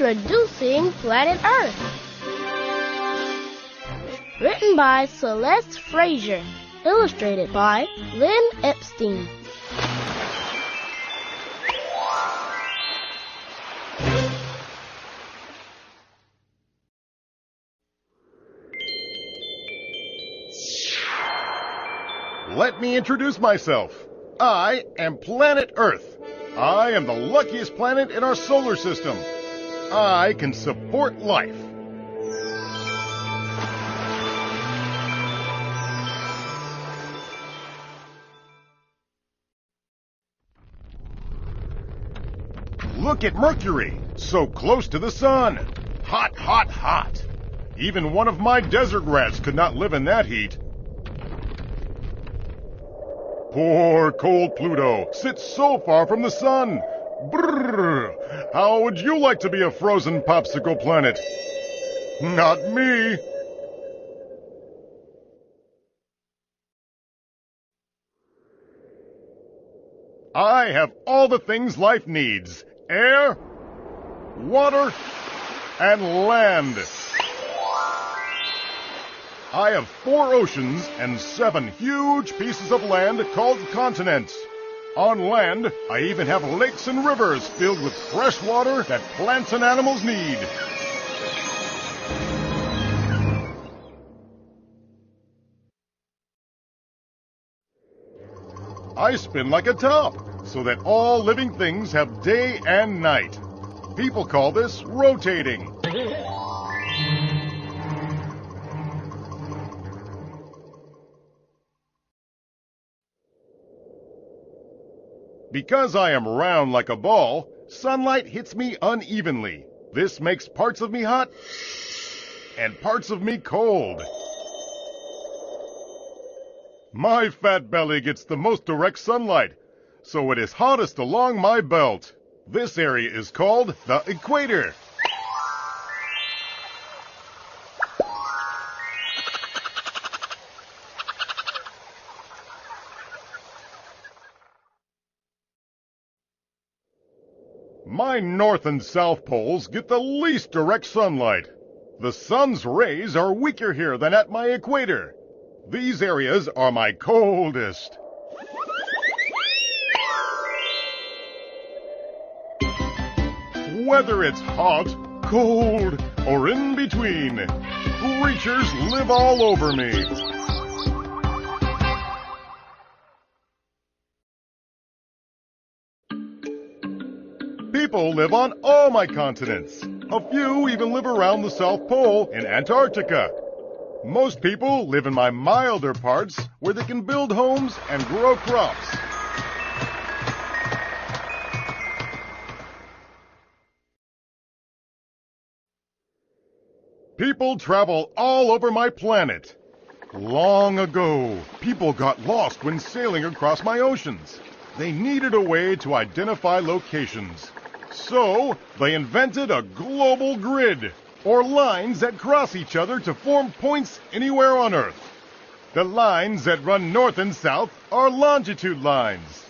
Introducing Planet Earth. Written by Celeste Frazier. Illustrated by Lynn Epstein. Let me introduce myself. I am Planet Earth. I am the luckiest planet in our solar system. I can support life. Look at Mercury, so close to the sun. Hot, hot, hot. Even one of my desert rats could not live in that heat. Poor cold Pluto sits so far from the sun. Brrr. How would you like to be a frozen popsicle planet? Not me. I have all the things life needs air, water, and land. I have four oceans and seven huge pieces of land called continents. On land, I even have lakes and rivers filled with fresh water that plants and animals need. I spin like a top so that all living things have day and night. People call this rotating. Because I am round like a ball, sunlight hits me unevenly. This makes parts of me hot and parts of me cold. My fat belly gets the most direct sunlight, so it is hottest along my belt. This area is called the equator. My north and south poles get the least direct sunlight. The sun's rays are weaker here than at my equator. These areas are my coldest. Whether it's hot, cold, or in between, creatures live all over me. People live on all my continents. A few even live around the South Pole in Antarctica. Most people live in my milder parts where they can build homes and grow crops. People travel all over my planet. Long ago, people got lost when sailing across my oceans. They needed a way to identify locations. So, they invented a global grid, or lines that cross each other to form points anywhere on Earth. The lines that run north and south are longitude lines.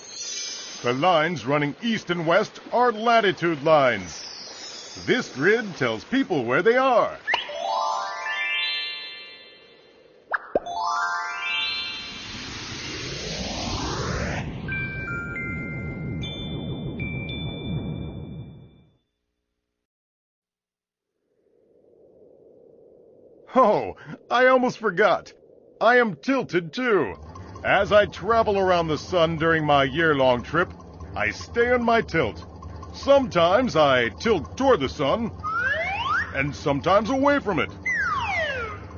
The lines running east and west are latitude lines. This grid tells people where they are. Oh, I almost forgot. I am tilted too. As I travel around the sun during my year long trip, I stay on my tilt. Sometimes I tilt toward the sun, and sometimes away from it.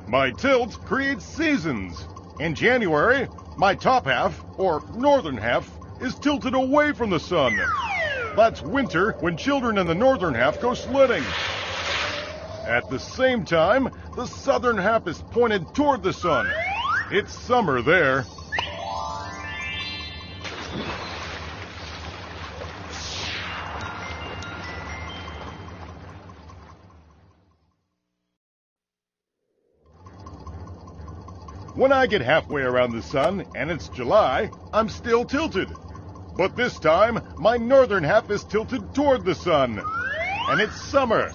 My tilt creates seasons. In January, my top half, or northern half, is tilted away from the sun. That's winter when children in the northern half go sledding. At the same time, the southern half is pointed toward the sun. It's summer there. When I get halfway around the sun and it's July, I'm still tilted. But this time, my northern half is tilted toward the sun. And it's summer.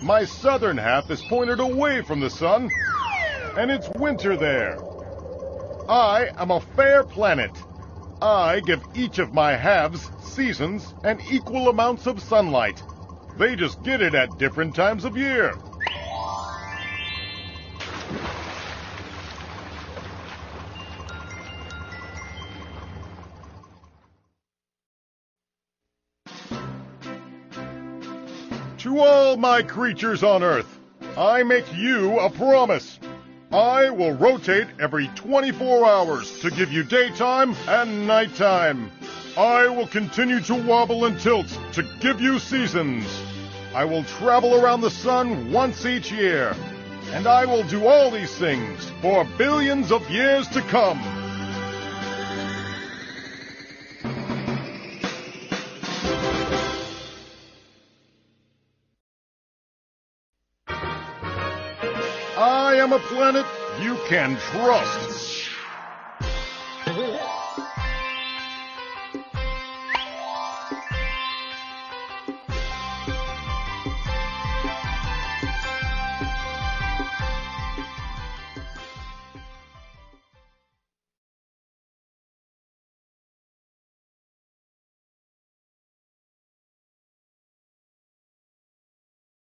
My southern half is pointed away from the sun, and it's winter there. I am a fair planet. I give each of my halves seasons and equal amounts of sunlight. They just get it at different times of year. To all my creatures on Earth, I make you a promise. I will rotate every 24 hours to give you daytime and nighttime. I will continue to wobble and tilt to give you seasons. I will travel around the sun once each year. And I will do all these things for billions of years to come. Am a planet you can trust.